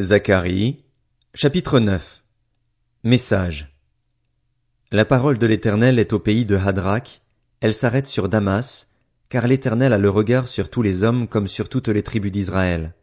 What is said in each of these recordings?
Zacharie, chapitre 9 Message La parole de l'Éternel est au pays de Hadrach, elle s'arrête sur Damas, car l'Éternel a le regard sur tous les hommes comme sur toutes les tribus d'Israël.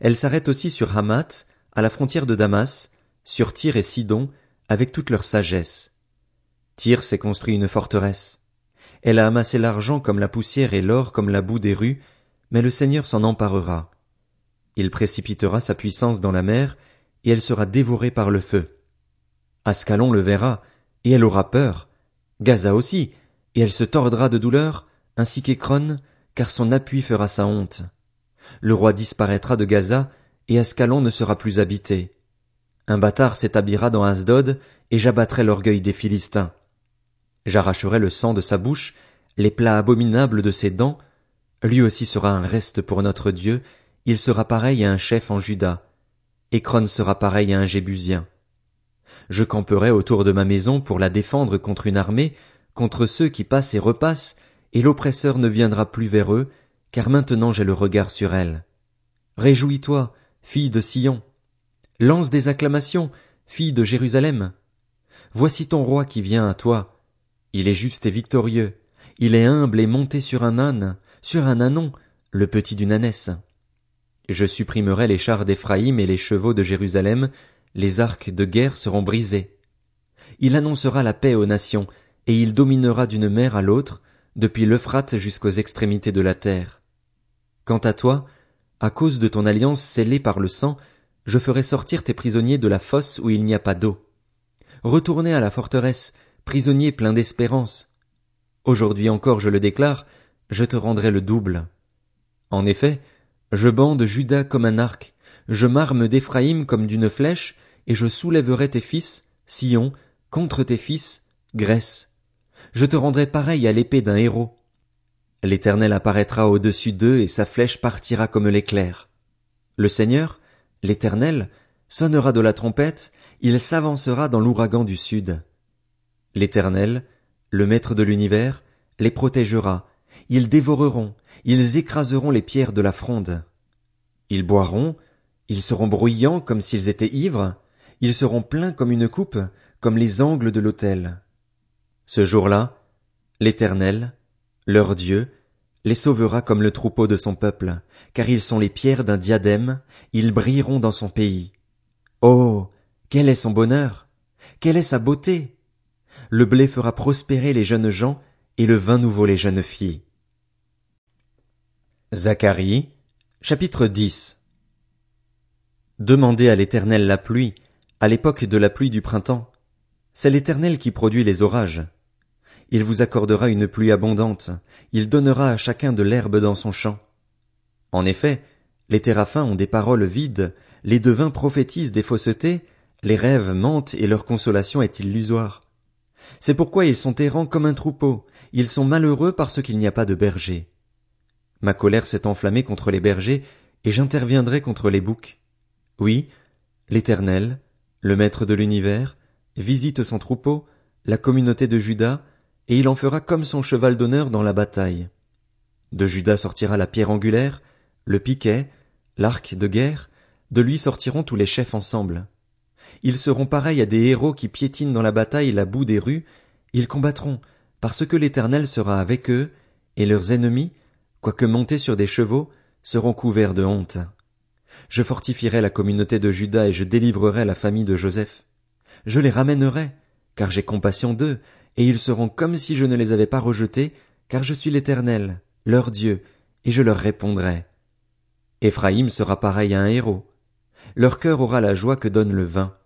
Elle s'arrête aussi sur Hamath, à la frontière de Damas, sur Tyr et Sidon, avec toute leur sagesse. Tyr s'est construit une forteresse. Elle a amassé l'argent comme la poussière et l'or comme la boue des rues, mais le Seigneur s'en emparera. Il précipitera sa puissance dans la mer, et elle sera dévorée par le feu. Ascalon le verra, et elle aura peur. Gaza aussi, et elle se tordra de douleur, ainsi qu'Écron, car son appui fera sa honte. Le roi disparaîtra de Gaza, et Ascalon ne sera plus habité. Un bâtard s'établira dans Asdod, et j'abattrai l'orgueil des Philistins. J'arracherai le sang de sa bouche, les plats abominables de ses dents, lui aussi sera un reste pour notre Dieu, il sera pareil à un chef en Juda. Écron sera pareil à un Jébusien. Je camperai autour de ma maison pour la défendre contre une armée, contre ceux qui passent et repassent, et l'oppresseur ne viendra plus vers eux, car maintenant j'ai le regard sur elle. Réjouis-toi, fille de Sion. Lance des acclamations, fille de Jérusalem. Voici ton roi qui vient à toi. Il est juste et victorieux. Il est humble et monté sur un âne, sur un ânon, le petit d'une ânesse. Je supprimerai les chars d'Éphraïm et les chevaux de Jérusalem, les arcs de guerre seront brisés. Il annoncera la paix aux nations, et il dominera d'une mer à l'autre, depuis l'Euphrate jusqu'aux extrémités de la terre. Quant à toi, à cause de ton alliance scellée par le sang, je ferai sortir tes prisonniers de la fosse où il n'y a pas d'eau. Retournez à la forteresse, prisonniers pleins d'espérance. Aujourd'hui encore je le déclare, je te rendrai le double. En effet, je bande Judas comme un arc, je m'arme d'Éphraïm comme d'une flèche, et je soulèverai tes fils, Sion, contre tes fils, Grèce. Je te rendrai pareil à l'épée d'un héros. L'Éternel apparaîtra au-dessus d'eux et sa flèche partira comme l'éclair. Le Seigneur, l'Éternel, sonnera de la trompette, il s'avancera dans l'ouragan du sud. L'Éternel, le Maître de l'univers, les protégera, ils dévoreront, ils écraseront les pierres de la fronde. Ils boiront, ils seront bruyants comme s'ils étaient ivres, ils seront pleins comme une coupe, comme les angles de l'autel. Ce jour-là, l'Éternel, leur Dieu, les sauvera comme le troupeau de son peuple, car ils sont les pierres d'un diadème, ils brilleront dans son pays. Oh. Quel est son bonheur? Quelle est sa beauté? Le blé fera prospérer les jeunes gens, et le vin nouveau les jeunes filles. Zacharie, chapitre 10 Demandez à l'Éternel la pluie, à l'époque de la pluie du printemps. C'est l'Éternel qui produit les orages. Il vous accordera une pluie abondante, il donnera à chacun de l'herbe dans son champ. En effet, les téraphins ont des paroles vides, les devins prophétisent des faussetés, les rêves mentent et leur consolation est illusoire. C'est pourquoi ils sont errants comme un troupeau, ils sont malheureux parce qu'il n'y a pas de berger. Ma colère s'est enflammée contre les bergers, et j'interviendrai contre les boucs. Oui, l'Éternel, le Maître de l'univers, visite son troupeau, la communauté de Judas, et il en fera comme son cheval d'honneur dans la bataille. De Judas sortira la pierre angulaire, le piquet, l'arc de guerre, de lui sortiront tous les chefs ensemble. Ils seront pareils à des héros qui piétinent dans la bataille la boue des rues, ils combattront, parce que l'Éternel sera avec eux, et leurs ennemis, quoique montés sur des chevaux, seront couverts de honte. Je fortifierai la communauté de Juda et je délivrerai la famille de Joseph. Je les ramènerai, car j'ai compassion d'eux, et ils seront comme si je ne les avais pas rejetés, car je suis l'Éternel, leur Dieu, et je leur répondrai. Éphraïm sera pareil à un héros. Leur cœur aura la joie que donne le vin.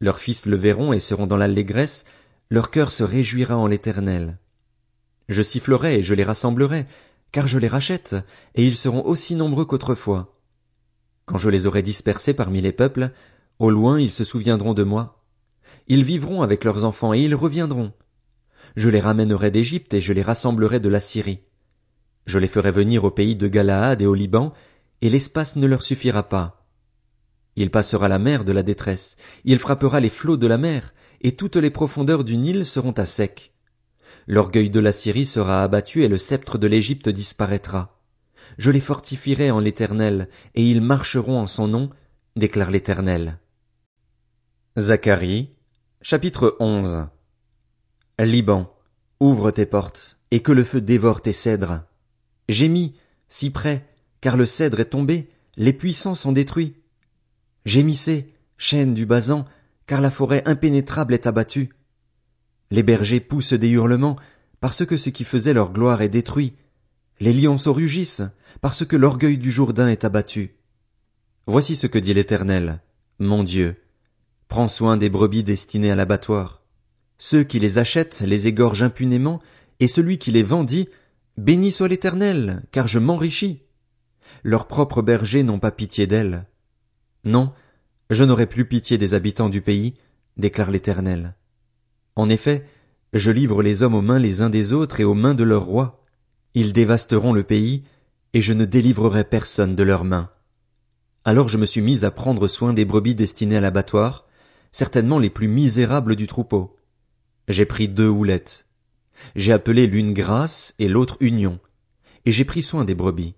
Leurs fils le verront et seront dans l'allégresse, leur cœur se réjouira en l'Éternel. Je sifflerai et je les rassemblerai, car je les rachète, et ils seront aussi nombreux qu'autrefois. Quand je les aurai dispersés parmi les peuples, au loin ils se souviendront de moi. Ils vivront avec leurs enfants et ils reviendront. Je les ramènerai d'Égypte et je les rassemblerai de la Syrie. Je les ferai venir au pays de Galaad et au Liban, et l'espace ne leur suffira pas. Il passera la mer de la détresse, il frappera les flots de la mer, et toutes les profondeurs du Nil seront à sec. L'orgueil de la Syrie sera abattu et le sceptre de l'Égypte disparaîtra. Je les fortifierai en l'Éternel, et ils marcheront en son nom, déclare l'Éternel. Zacharie, chapitre 11 Liban, ouvre tes portes, et que le feu dévore tes cèdres. Gémis, si près, car le cèdre est tombé, les puissants sont détruits. Gémissez, chaîne du basan, car la forêt impénétrable est abattue. Les bergers poussent des hurlements, parce que ce qui faisait leur gloire est détruit. Les lionceaux rugissent, parce que l'orgueil du Jourdain est abattu. Voici ce que dit l'Éternel, mon Dieu. Prends soin des brebis destinées à l'abattoir. Ceux qui les achètent les égorgent impunément, et celui qui les vend dit, Béni soit l'Éternel, car je m'enrichis. Leurs propres bergers n'ont pas pitié d'elles. Non, je n'aurai plus pitié des habitants du pays, déclare l'Éternel. En effet, je livre les hommes aux mains les uns des autres et aux mains de leurs rois. Ils dévasteront le pays, et je ne délivrerai personne de leurs mains. Alors je me suis mis à prendre soin des brebis destinées à l'abattoir, certainement les plus misérables du troupeau. J'ai pris deux houlettes. J'ai appelé l'une grâce et l'autre union, et j'ai pris soin des brebis.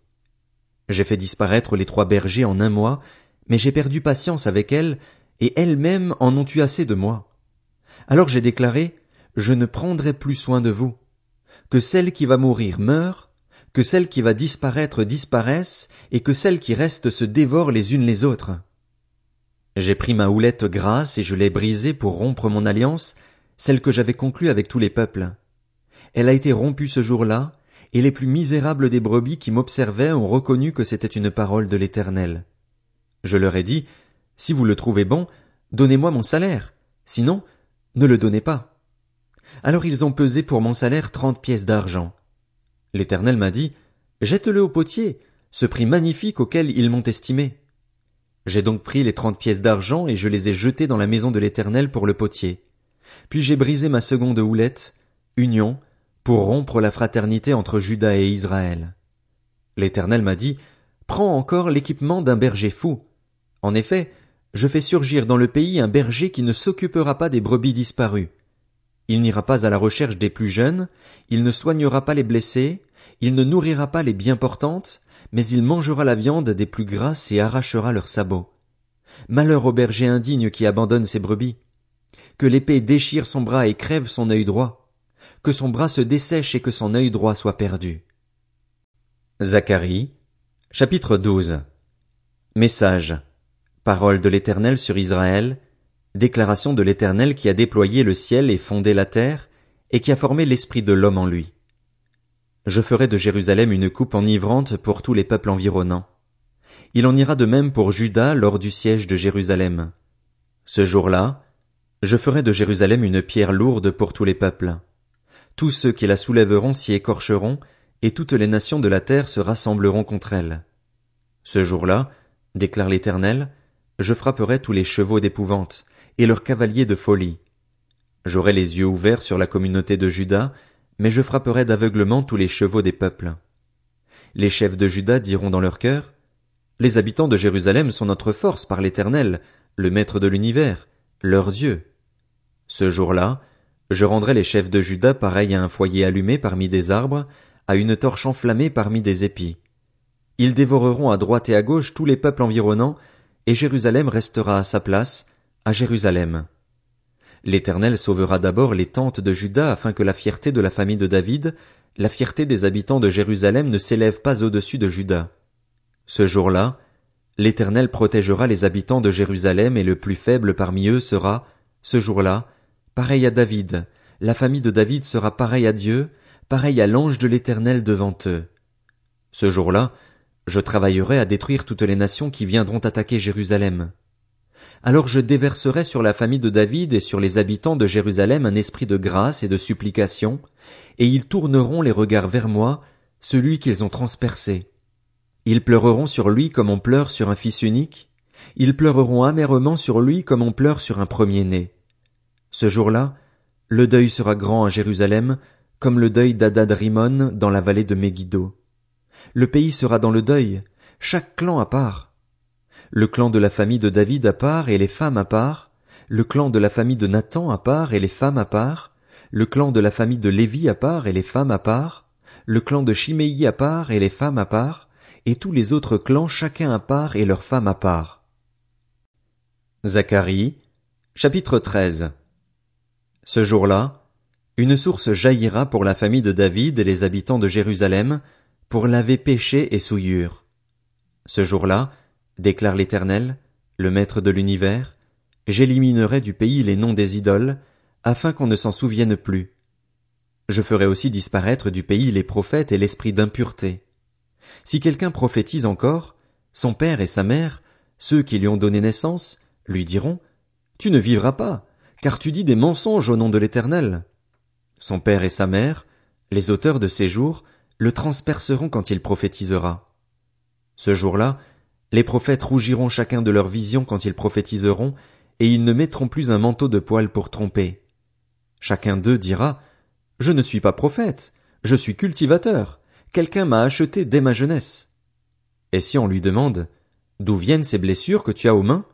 J'ai fait disparaître les trois bergers en un mois, mais j'ai perdu patience avec elles, et elles-mêmes en ont eu assez de moi. Alors j'ai déclaré, je ne prendrai plus soin de vous. Que celle qui va mourir meure, que celle qui va disparaître disparaisse, et que celle qui reste se dévore les unes les autres. J'ai pris ma houlette grasse et je l'ai brisée pour rompre mon alliance, celle que j'avais conclue avec tous les peuples. Elle a été rompue ce jour-là, et les plus misérables des brebis qui m'observaient ont reconnu que c'était une parole de l'Éternel. Je leur ai dit, Si vous le trouvez bon, donnez-moi mon salaire, sinon, ne le donnez pas. Alors ils ont pesé pour mon salaire trente pièces d'argent. L'Éternel m'a dit, Jette-le au potier, ce prix magnifique auquel ils m'ont estimé. J'ai donc pris les trente pièces d'argent et je les ai jetées dans la maison de l'Éternel pour le potier. Puis j'ai brisé ma seconde houlette, union, pour rompre la fraternité entre Juda et Israël. L'Éternel m'a dit, Prends encore l'équipement d'un berger fou. En effet, je fais surgir dans le pays un berger qui ne s'occupera pas des brebis disparues. Il n'ira pas à la recherche des plus jeunes, il ne soignera pas les blessés, il ne nourrira pas les bien portantes, mais il mangera la viande des plus grasses et arrachera leurs sabots. Malheur au berger indigne qui abandonne ses brebis. Que l'épée déchire son bras et crève son œil droit. Que son bras se dessèche et que son œil droit soit perdu. Zacharie, chapitre 12. Message. Parole de l'Éternel sur Israël. Déclaration de l'Éternel qui a déployé le ciel et fondé la terre, et qui a formé l'esprit de l'homme en lui. Je ferai de Jérusalem une coupe enivrante pour tous les peuples environnants. Il en ira de même pour Juda lors du siège de Jérusalem. Ce jour-là, je ferai de Jérusalem une pierre lourde pour tous les peuples. Tous ceux qui la soulèveront s'y écorcheront, et toutes les nations de la terre se rassembleront contre elle. Ce jour-là, déclare l'Éternel, je frapperai tous les chevaux d'épouvante, et leurs cavaliers de folie. J'aurai les yeux ouverts sur la communauté de Juda, mais je frapperai d'aveuglement tous les chevaux des peuples. Les chefs de Juda diront dans leur cœur, Les habitants de Jérusalem sont notre force par l'Éternel, le Maître de l'univers, leur Dieu. Ce jour-là, je rendrai les chefs de Juda pareils à un foyer allumé parmi des arbres, à une torche enflammée parmi des épis. Ils dévoreront à droite et à gauche tous les peuples environnants, et Jérusalem restera à sa place, à Jérusalem. L'Éternel sauvera d'abord les tentes de Juda afin que la fierté de la famille de David, la fierté des habitants de Jérusalem ne s'élève pas au-dessus de Juda. Ce jour-là, l'Éternel protégera les habitants de Jérusalem et le plus faible parmi eux sera, ce jour-là, pareil à David, la famille de David sera pareille à Dieu, pareil à l'ange de l'Éternel devant eux. Ce jour-là, je travaillerai à détruire toutes les nations qui viendront attaquer Jérusalem. Alors je déverserai sur la famille de David et sur les habitants de Jérusalem un esprit de grâce et de supplication, et ils tourneront les regards vers moi, celui qu'ils ont transpercé. Ils pleureront sur lui comme on pleure sur un fils unique, ils pleureront amèrement sur lui comme on pleure sur un premier-né. Ce jour-là, le deuil sera grand à Jérusalem, comme le deuil d'Adad-Rimon dans la vallée de Megiddo. Le pays sera dans le deuil, chaque clan à part. Le clan de la famille de David à part et les femmes à part, le clan de la famille de Nathan à part et les femmes à part, le clan de la famille de Lévi à part et les femmes à part, le clan de Chiméi à part et les femmes à part, et tous les autres clans chacun à part et leurs femmes à part. Zacharie, chapitre 13 Ce jour-là, une source jaillira pour la famille de David et les habitants de Jérusalem, pour laver péché et souillure. Ce jour-là, déclare l'Éternel, le Maître de l'univers, j'éliminerai du pays les noms des idoles, afin qu'on ne s'en souvienne plus. Je ferai aussi disparaître du pays les prophètes et l'esprit d'impureté. Si quelqu'un prophétise encore, son père et sa mère, ceux qui lui ont donné naissance, lui diront Tu ne vivras pas, car tu dis des mensonges au nom de l'Éternel. Son père et sa mère, les auteurs de ces jours, le transperceront quand il prophétisera. Ce jour-là, les prophètes rougiront chacun de leur vision quand ils prophétiseront, et ils ne mettront plus un manteau de poil pour tromper. Chacun d'eux dira Je ne suis pas prophète, je suis cultivateur, quelqu'un m'a acheté dès ma jeunesse. Et si on lui demande D'où viennent ces blessures que tu as aux mains?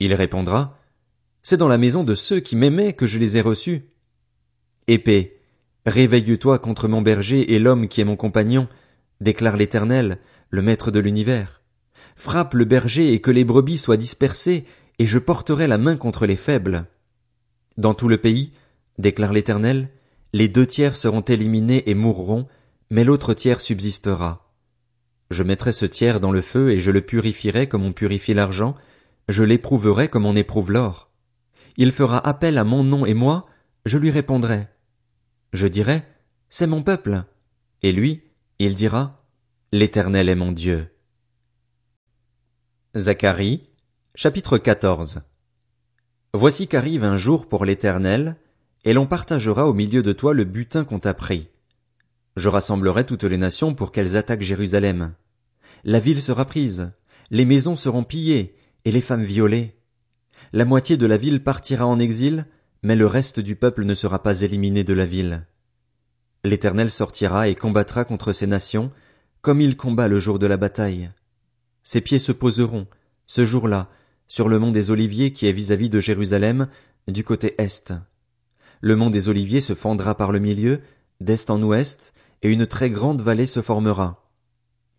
Il répondra, C'est dans la maison de ceux qui m'aimaient que je les ai reçus. Épée, réveille-toi contre mon berger et l'homme qui est mon compagnon, déclare l'Éternel, le Maître de l'univers. Frappe le berger et que les brebis soient dispersées, et je porterai la main contre les faibles. Dans tout le pays, déclare l'Éternel, les deux tiers seront éliminés et mourront, mais l'autre tiers subsistera. Je mettrai ce tiers dans le feu et je le purifierai comme on purifie l'argent, je l'éprouverai comme on éprouve l'or. Il fera appel à mon nom et moi, je lui répondrai. Je dirai, c'est mon peuple. Et lui, il dira, l'Éternel est mon Dieu. Zacharie, chapitre 14. Voici qu'arrive un jour pour l'Éternel, et l'on partagera au milieu de toi le butin qu'on t'a pris. Je rassemblerai toutes les nations pour qu'elles attaquent Jérusalem. La ville sera prise, les maisons seront pillées, et les femmes violées. La moitié de la ville partira en exil, mais le reste du peuple ne sera pas éliminé de la ville. L'Éternel sortira et combattra contre ces nations, comme il combat le jour de la bataille. Ses pieds se poseront, ce jour-là, sur le mont des Oliviers qui est vis-à-vis de Jérusalem, du côté est. Le mont des Oliviers se fendra par le milieu, d'est en ouest, et une très grande vallée se formera.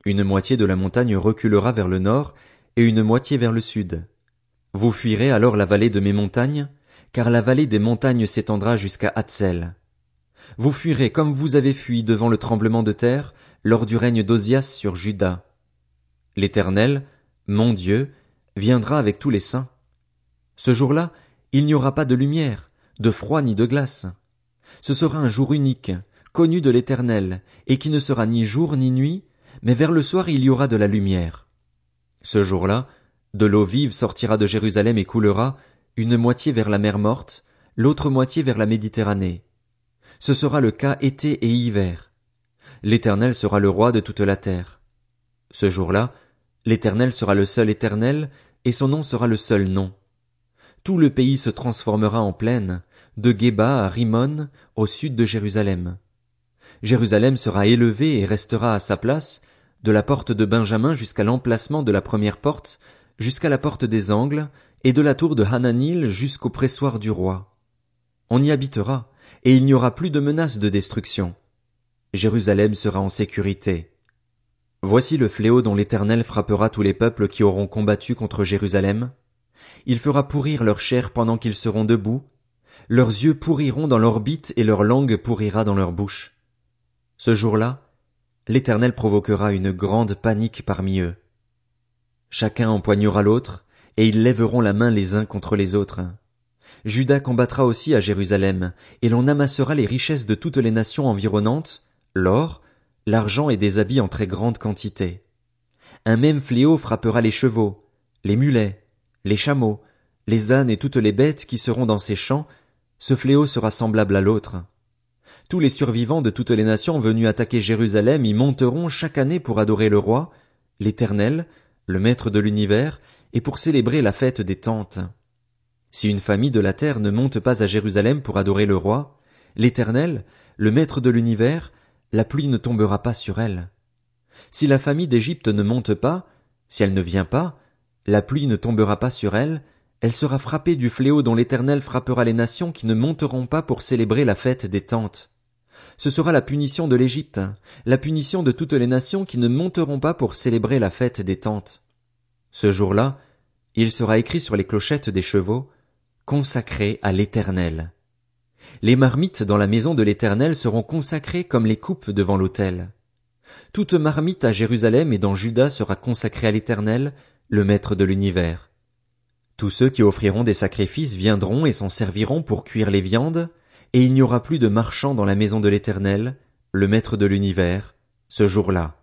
Une moitié de la montagne reculera vers le nord, et une moitié vers le sud. Vous fuirez alors la vallée de mes montagnes, car la vallée des montagnes s'étendra jusqu'à Hatzel. Vous fuirez comme vous avez fui devant le tremblement de terre, lors du règne d'Ozias sur Juda. L'Éternel, mon Dieu, viendra avec tous les saints. Ce jour-là, il n'y aura pas de lumière, de froid ni de glace. Ce sera un jour unique, connu de l'Éternel, et qui ne sera ni jour ni nuit, mais vers le soir il y aura de la lumière. Ce jour-là, de l'eau vive sortira de Jérusalem et coulera, une moitié vers la mer morte, l'autre moitié vers la Méditerranée. Ce sera le cas été et hiver. L'Éternel sera le roi de toute la terre. Ce jour-là, l'Éternel sera le seul Éternel, et son nom sera le seul nom. Tout le pays se transformera en plaine, de Geba à Rimon, au sud de Jérusalem. Jérusalem sera élevée et restera à sa place, de la porte de Benjamin jusqu'à l'emplacement de la première porte, jusqu'à la porte des angles, et de la tour de Hananil jusqu'au pressoir du roi. On y habitera, et il n'y aura plus de menace de destruction. Jérusalem sera en sécurité. Voici le fléau dont l'Éternel frappera tous les peuples qui auront combattu contre Jérusalem. Il fera pourrir leur chair pendant qu'ils seront debout, leurs yeux pourriront dans l'orbite et leur langue pourrira dans leur bouche. Ce jour-là, l'Éternel provoquera une grande panique parmi eux. Chacun empoignera l'autre, et ils lèveront la main les uns contre les autres. Judas combattra aussi à Jérusalem, et l'on amassera les richesses de toutes les nations environnantes, l'or, l'argent et des habits en très grande quantité. Un même fléau frappera les chevaux, les mulets, les chameaux, les ânes et toutes les bêtes qui seront dans ces champs, ce fléau sera semblable à l'autre. Tous les survivants de toutes les nations venus attaquer Jérusalem y monteront chaque année pour adorer le roi, l'Éternel, le Maître de l'univers, et pour célébrer la fête des tentes. Si une famille de la terre ne monte pas à Jérusalem pour adorer le roi, l'Éternel, le Maître de l'univers, la pluie ne tombera pas sur elle. Si la famille d'Égypte ne monte pas, si elle ne vient pas, la pluie ne tombera pas sur elle, elle sera frappée du fléau dont l'Éternel frappera les nations qui ne monteront pas pour célébrer la fête des tentes. Ce sera la punition de l'Égypte, la punition de toutes les nations qui ne monteront pas pour célébrer la fête des tentes. Ce jour-là, il sera écrit sur les clochettes des chevaux, consacré à l'Éternel. Les marmites dans la maison de l'Éternel seront consacrées comme les coupes devant l'autel. Toute marmite à Jérusalem et dans Juda sera consacrée à l'Éternel, le Maître de l'univers. Tous ceux qui offriront des sacrifices viendront et s'en serviront pour cuire les viandes, et il n'y aura plus de marchands dans la maison de l'Éternel, le Maître de l'univers, ce jour-là.